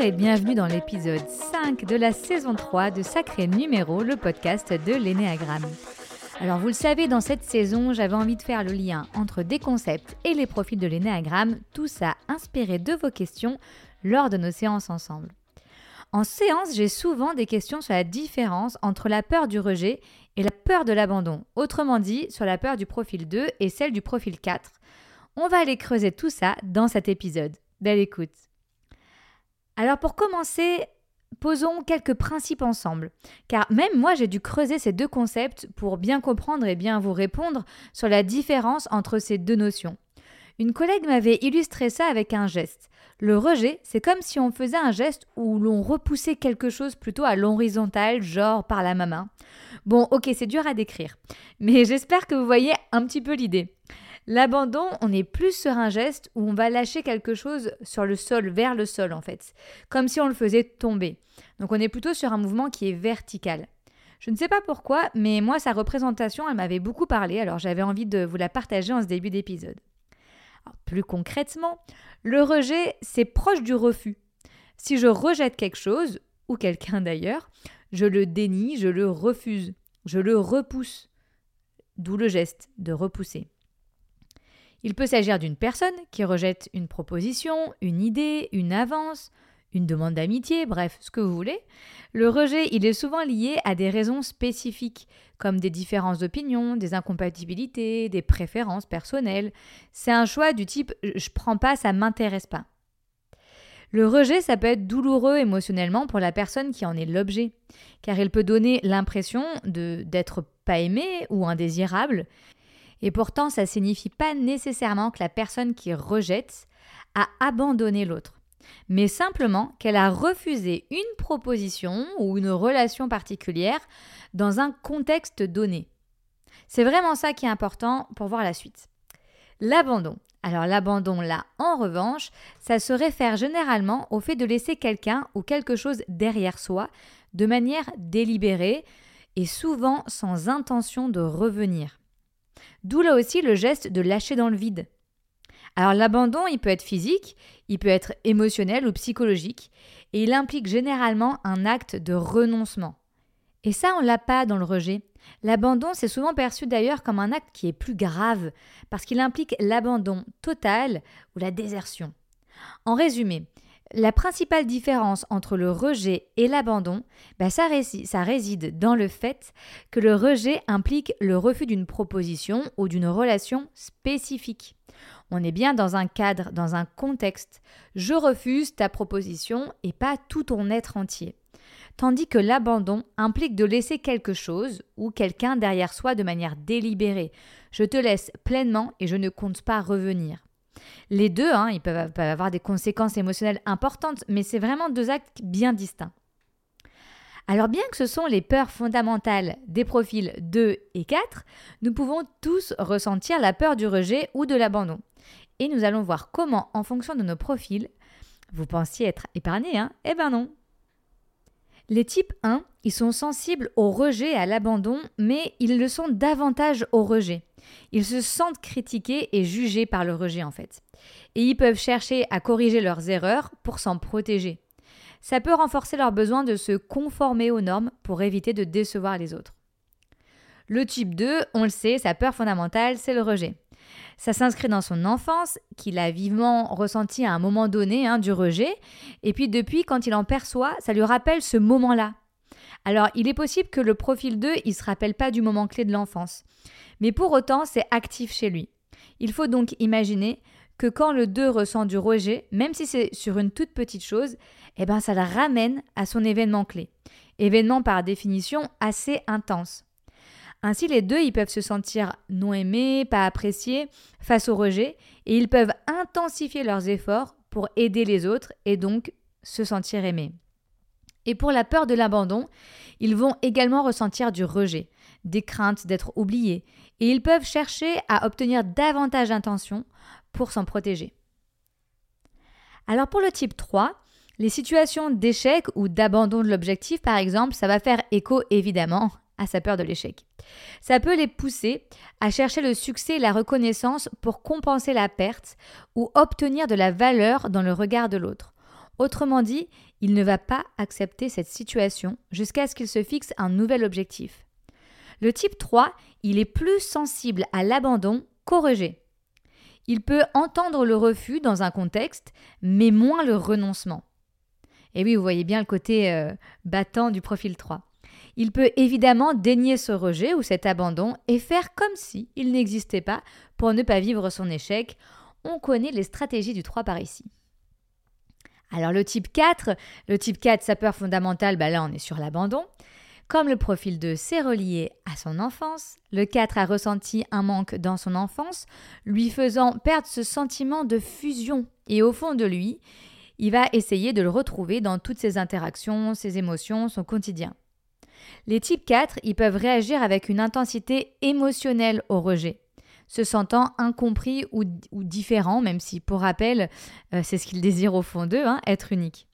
Et bienvenue dans l'épisode 5 de la saison 3 de Sacré Numéro, le podcast de l'énéagramme. Alors vous le savez, dans cette saison, j'avais envie de faire le lien entre des concepts et les profils de l'énéagramme, tout ça inspiré de vos questions lors de nos séances ensemble. En séance, j'ai souvent des questions sur la différence entre la peur du rejet et la peur de l'abandon, autrement dit sur la peur du profil 2 et celle du profil 4. On va aller creuser tout ça dans cet épisode. Belle écoute. Alors pour commencer, posons quelques principes ensemble, car même moi j'ai dû creuser ces deux concepts pour bien comprendre et bien vous répondre sur la différence entre ces deux notions. Une collègue m'avait illustré ça avec un geste. Le rejet, c'est comme si on faisait un geste où l'on repoussait quelque chose plutôt à l'horizontale, genre par la main. Bon, ok, c'est dur à décrire, mais j'espère que vous voyez un petit peu l'idée. L'abandon, on est plus sur un geste où on va lâcher quelque chose sur le sol, vers le sol en fait, comme si on le faisait tomber. Donc on est plutôt sur un mouvement qui est vertical. Je ne sais pas pourquoi, mais moi sa représentation, elle m'avait beaucoup parlé, alors j'avais envie de vous la partager en ce début d'épisode. Plus concrètement, le rejet, c'est proche du refus. Si je rejette quelque chose, ou quelqu'un d'ailleurs, je le dénie, je le refuse, je le repousse. D'où le geste de repousser. Il peut s'agir d'une personne qui rejette une proposition, une idée, une avance, une demande d'amitié, bref, ce que vous voulez. Le rejet, il est souvent lié à des raisons spécifiques, comme des différences d'opinion, des incompatibilités, des préférences personnelles. C'est un choix du type je prends pas, ça m'intéresse pas. Le rejet, ça peut être douloureux émotionnellement pour la personne qui en est l'objet, car il peut donner l'impression d'être pas aimé ou indésirable, et pourtant, ça ne signifie pas nécessairement que la personne qui rejette a abandonné l'autre, mais simplement qu'elle a refusé une proposition ou une relation particulière dans un contexte donné. C'est vraiment ça qui est important pour voir la suite. L'abandon. Alors l'abandon là, en revanche, ça se réfère généralement au fait de laisser quelqu'un ou quelque chose derrière soi de manière délibérée et souvent sans intention de revenir. D'où là aussi le geste de lâcher dans le vide. Alors l'abandon, il peut être physique, il peut être émotionnel ou psychologique, et il implique généralement un acte de renoncement. Et ça, on l'a pas dans le rejet. L'abandon, c'est souvent perçu d'ailleurs comme un acte qui est plus grave, parce qu'il implique l'abandon total ou la désertion. En résumé, la principale différence entre le rejet et l'abandon, bah, ça, ça, réside dans le fait que le rejet implique le refus d'une proposition ou d'une relation spécifique. On est bien dans un cadre, dans un contexte. Je refuse ta proposition et pas tout ton être entier. Tandis que l'abandon implique de laisser quelque chose ou quelqu'un derrière soi de manière délibérée. Je te laisse pleinement et je ne compte pas revenir. Les deux, hein, ils peuvent, avoir des conséquences émotionnelles importantes, mais c'est vraiment deux actes bien distincts. Alors bien que ce sont les peurs fondamentales des profils 2 et 4, nous pouvons tous ressentir la peur du rejet ou de l'abandon. Et nous allons voir comment, en fonction de nos profils, vous pensiez être épargné, hein Eh ben non Les types 1, ils sont sensibles au rejet et à l'abandon, mais ils le sont davantage au rejet. Ils se sentent critiqués et jugés par le rejet en fait. Et ils peuvent chercher à corriger leurs erreurs pour s'en protéger. Ça peut renforcer leur besoin de se conformer aux normes pour éviter de décevoir les autres. Le type 2, on le sait, sa peur fondamentale, c'est le rejet. Ça s'inscrit dans son enfance, qu'il a vivement ressenti à un moment donné hein, du rejet, et puis depuis, quand il en perçoit, ça lui rappelle ce moment-là. Alors, il est possible que le profil 2, il se rappelle pas du moment clé de l'enfance. Mais pour autant, c'est actif chez lui. Il faut donc imaginer que quand le 2 ressent du rejet, même si c'est sur une toute petite chose, eh ben ça le ramène à son événement clé. Événement par définition assez intense. Ainsi, les deux, ils peuvent se sentir non aimés, pas appréciés face au rejet, et ils peuvent intensifier leurs efforts pour aider les autres et donc se sentir aimés. Et pour la peur de l'abandon, ils vont également ressentir du rejet, des craintes d'être oubliés, et ils peuvent chercher à obtenir davantage d'intention pour s'en protéger. Alors pour le type 3, les situations d'échec ou d'abandon de l'objectif, par exemple, ça va faire écho évidemment à sa peur de l'échec. Ça peut les pousser à chercher le succès et la reconnaissance pour compenser la perte ou obtenir de la valeur dans le regard de l'autre. Autrement dit, il ne va pas accepter cette situation jusqu'à ce qu'il se fixe un nouvel objectif. Le type 3, il est plus sensible à l'abandon qu'au rejet. Il peut entendre le refus dans un contexte, mais moins le renoncement. Et oui, vous voyez bien le côté euh, battant du profil 3. Il peut évidemment dénier ce rejet ou cet abandon et faire comme si il n'existait pas pour ne pas vivre son échec. On connaît les stratégies du 3 par ici. Alors le type 4, le type 4, sa peur fondamentale, bah là on est sur l'abandon. Comme le profil 2 s'est relié à son enfance, le 4 a ressenti un manque dans son enfance, lui faisant perdre ce sentiment de fusion. Et au fond de lui, il va essayer de le retrouver dans toutes ses interactions, ses émotions, son quotidien. Les types 4, ils peuvent réagir avec une intensité émotionnelle au rejet, se sentant incompris ou, différents, même si, pour rappel, euh, c'est ce qu'ils désirent au fond d'eux, hein, être unique.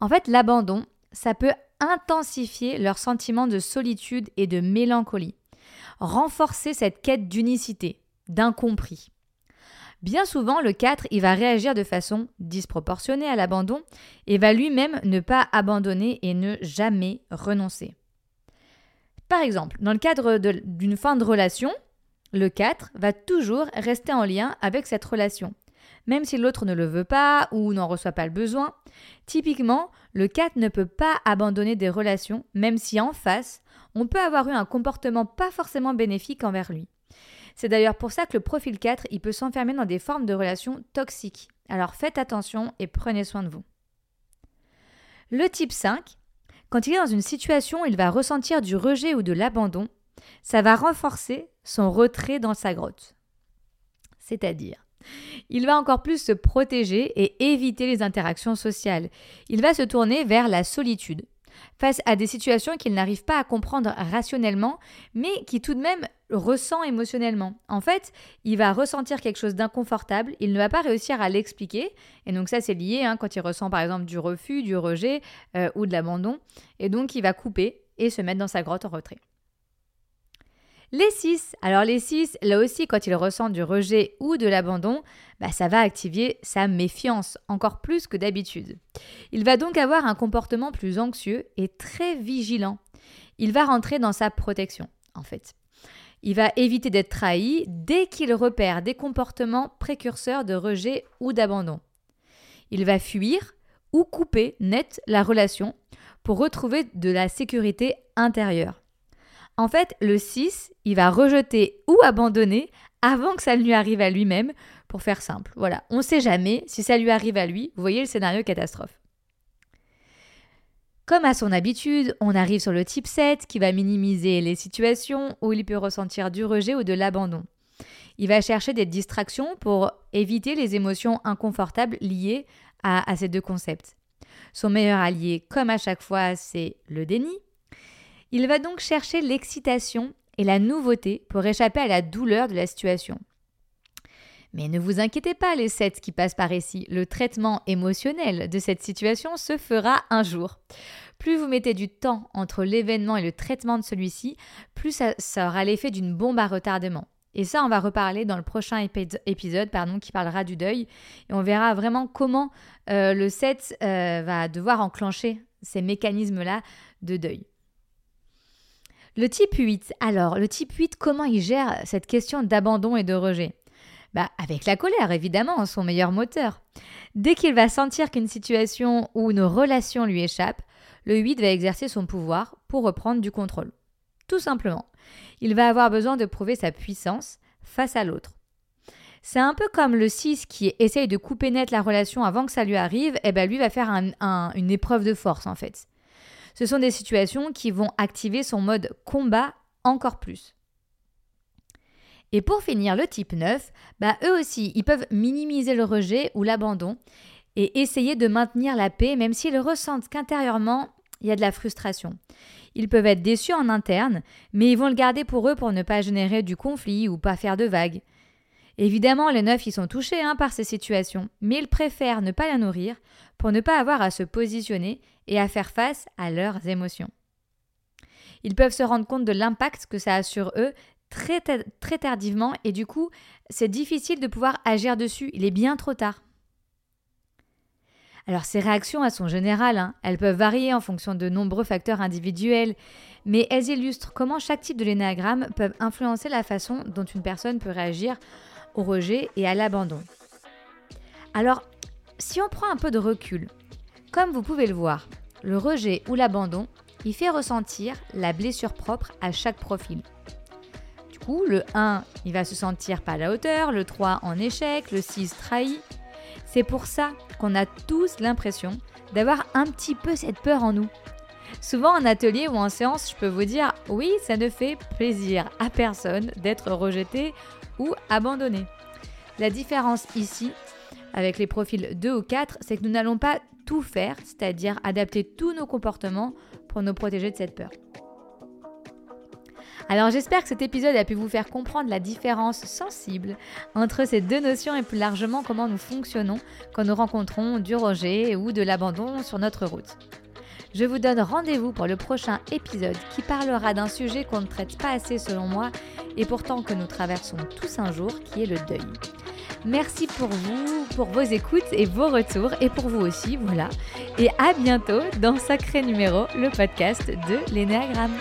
En fait, l'abandon, ça peut intensifier leur sentiment de solitude et de mélancolie, renforcer cette quête d'unicité, d'incompris. Bien souvent, le 4, il va réagir de façon disproportionnée à l'abandon et va lui-même ne pas abandonner et ne jamais renoncer. Par exemple, dans le cadre d'une fin de relation, le 4 va toujours rester en lien avec cette relation. Même si l'autre ne le veut pas ou n'en reçoit pas le besoin, typiquement, le 4 ne peut pas abandonner des relations, même si en face, on peut avoir eu un comportement pas forcément bénéfique envers lui. C'est d'ailleurs pour ça que le profil 4, il peut s'enfermer dans des formes de relations toxiques. Alors faites attention et prenez soin de vous. Le type 5, quand il est dans une situation où il va ressentir du rejet ou de l'abandon, ça va renforcer son retrait dans sa grotte. C'est-à-dire, il va encore plus se protéger et éviter les interactions sociales. Il va se tourner vers la solitude, face à des situations qu'il n'arrive pas à comprendre rationnellement, mais qui tout de même ressent émotionnellement. En fait, il va ressentir quelque chose d'inconfortable, il ne va pas réussir à l'expliquer, et donc ça c'est lié hein, quand il ressent par exemple du refus, du rejet euh, ou de l'abandon, et donc il va couper et se mettre dans sa grotte en retrait. Les 6. Alors les 6, là aussi, quand il ressent du rejet ou de l'abandon, bah, ça va activer sa méfiance encore plus que d'habitude. Il va donc avoir un comportement plus anxieux et très vigilant. Il va rentrer dans sa protection, en fait. Il va éviter d'être trahi dès qu'il repère des comportements précurseurs de rejet ou d'abandon. Il va fuir ou couper net la relation pour retrouver de la sécurité intérieure. En fait, le 6, il va rejeter ou abandonner avant que ça ne lui arrive à lui-même, pour faire simple. Voilà, on ne sait jamais si ça lui arrive à lui. Vous voyez le scénario catastrophe. Comme à son habitude, on arrive sur le type 7 qui va minimiser les situations où il peut ressentir du rejet ou de l'abandon. Il va chercher des distractions pour éviter les émotions inconfortables liées à, à ces deux concepts. Son meilleur allié, comme à chaque fois, c'est le déni, il va donc chercher l'excitation et la nouveauté pour échapper à la douleur de la situation. Mais ne vous inquiétez pas, les sept qui passent par ici, le traitement émotionnel de cette situation se fera un jour. Plus vous mettez du temps entre l'événement et le traitement de celui-ci, plus ça, aura l'effet d'une bombe à retardement. Et ça, on va reparler dans le prochain épisode pardon, qui parlera du deuil. Et on verra vraiment comment euh, le 7 euh, va devoir enclencher ces mécanismes-là de deuil. Le type 8, alors, le type 8, comment il gère cette question d'abandon et de rejet? Bah, Avec la colère, évidemment, son meilleur moteur. Dès qu'il va sentir qu'une situation ou une relation lui échappe, le 8 va exercer son pouvoir pour reprendre du contrôle. Tout simplement. Il va avoir besoin de prouver sa puissance face à l'autre. C'est un peu comme le 6 qui essaye de couper net la relation avant que ça lui arrive, et eh ben lui va faire une épreuve de force en fait. Ce sont des situations qui vont activer son mode combat encore plus. Et pour finir, le type 9, bah eux aussi, ils peuvent minimiser le rejet ou l'abandon et essayer de maintenir la paix même s'ils ressentent qu'intérieurement, il y a de la frustration. Ils peuvent être déçus en interne, mais ils vont le garder pour eux pour ne pas générer du conflit ou pas faire de vagues. Évidemment, les neufs y sont touchés hein, par ces situations, mais ils préfèrent ne pas la nourrir pour ne pas avoir à se positionner et à faire face à leurs émotions. Ils peuvent se rendre compte de l'impact que ça a sur eux très, tardivement et du coup, c'est difficile de pouvoir agir dessus, il est bien trop tard. Alors ces réactions, elles sont générales, hein. elles peuvent varier en fonction de nombreux facteurs individuels, mais elles illustrent comment chaque type de l'énéagramme peut influencer la façon dont une personne peut réagir rejet et à l'abandon. Alors, si on prend un peu de recul, comme vous pouvez le voir, le rejet ou l'abandon, il fait ressentir la blessure propre à chaque profil. Du coup, le 1, il va se sentir pas à la hauteur, le 3 en échec, le 6 trahi. C'est pour ça qu'on a tous l'impression d'avoir un petit peu cette peur en nous. Souvent en atelier ou en séance, je peux vous dire, oui, ça ne fait plaisir à personne d'être rejeté ou abandonné. La différence ici, avec les profils 2 ou 4, c'est que nous n'allons pas tout faire, c'est-à-dire adapter tous nos comportements pour nous protéger de cette peur. Alors j'espère que cet épisode a pu vous faire comprendre la différence sensible entre ces deux notions et plus largement comment nous fonctionnons quand nous rencontrons du rejet ou de l'abandon sur notre route. Je vous donne rendez-vous pour le prochain épisode qui parlera d'un sujet qu'on ne traite pas assez selon moi et pourtant que nous traversons tous un jour qui est le deuil. Merci pour vous, pour vos écoutes et vos retours, et pour vous aussi, voilà. Et à bientôt dans Sacré Numéro, le podcast de l'Énéagramme.